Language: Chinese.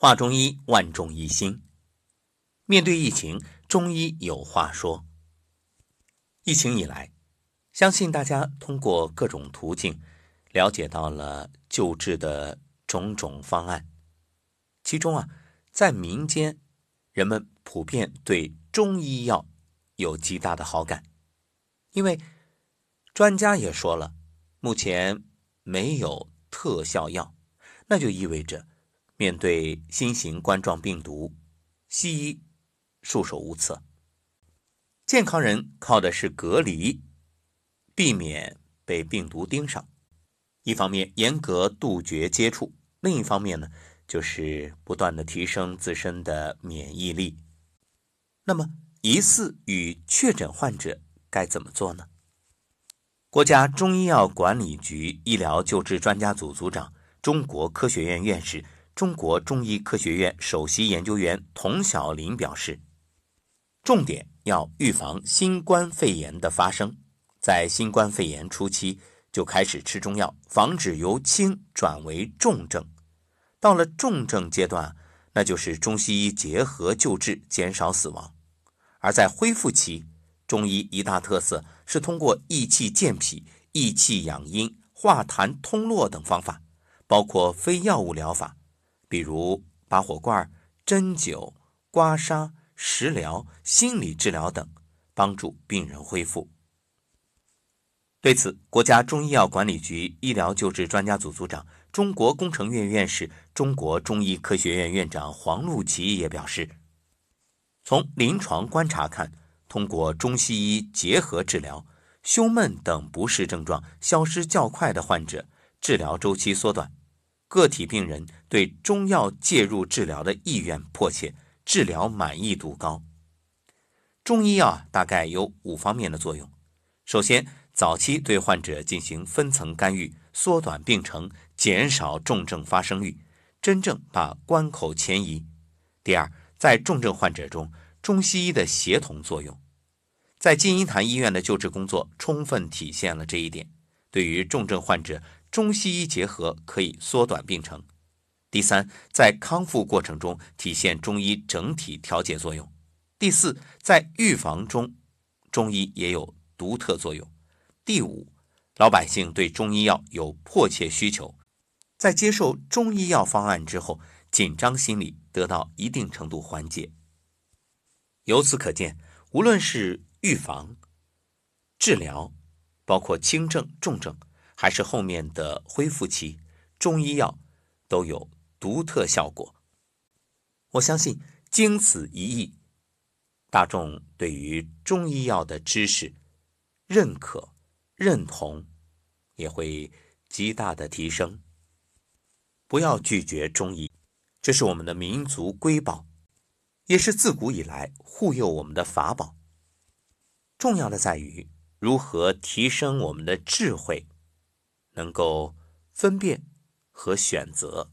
话中医，万众一心。面对疫情，中医有话说。疫情以来，相信大家通过各种途径了解到了救治的种种方案。其中啊，在民间，人们普遍对中医药有极大的好感，因为专家也说了，目前没有特效药，那就意味着。面对新型冠状病毒，西医束手无策。健康人靠的是隔离，避免被病毒盯上。一方面严格杜绝接触，另一方面呢，就是不断的提升自身的免疫力。那么，疑似与确诊患者该怎么做呢？国家中医药管理局医疗救治专家组组长、中国科学院院士。中国中医科学院首席研究员童晓林表示，重点要预防新冠肺炎的发生，在新冠肺炎初期就开始吃中药，防止由轻转为重症。到了重症阶段，那就是中西医结合救治，减少死亡。而在恢复期，中医一大特色是通过益气健脾、益气养阴、化痰通络等方法，包括非药物疗法。比如拔火罐、针灸、刮痧、食疗、心理治疗等，帮助病人恢复。对此，国家中医药管理局医疗救治专家组组长、中国工程院院士、中国中医科学院院长黄路奇也表示，从临床观察看，通过中西医结合治疗，胸闷等不适症状消失较快的患者，治疗周期缩短。个体病人对中药介入治疗的意愿迫切，治疗满意度高。中医药大概有五方面的作用：首先，早期对患者进行分层干预，缩短病程，减少重症发生率，真正把关口前移；第二，在重症患者中，中西医的协同作用，在金银潭医院的救治工作充分体现了这一点。对于重症患者，中西医结合可以缩短病程。第三，在康复过程中体现中医整体调节作用。第四，在预防中，中医也有独特作用。第五，老百姓对中医药有迫切需求，在接受中医药方案之后，紧张心理得到一定程度缓解。由此可见，无论是预防、治疗，包括轻症、重症。还是后面的恢复期，中医药都有独特效果。我相信，经此一役，大众对于中医药的知识认可、认同也会极大的提升。不要拒绝中医，这是我们的民族瑰宝，也是自古以来护佑我们的法宝。重要的在于如何提升我们的智慧。能够分辨和选择。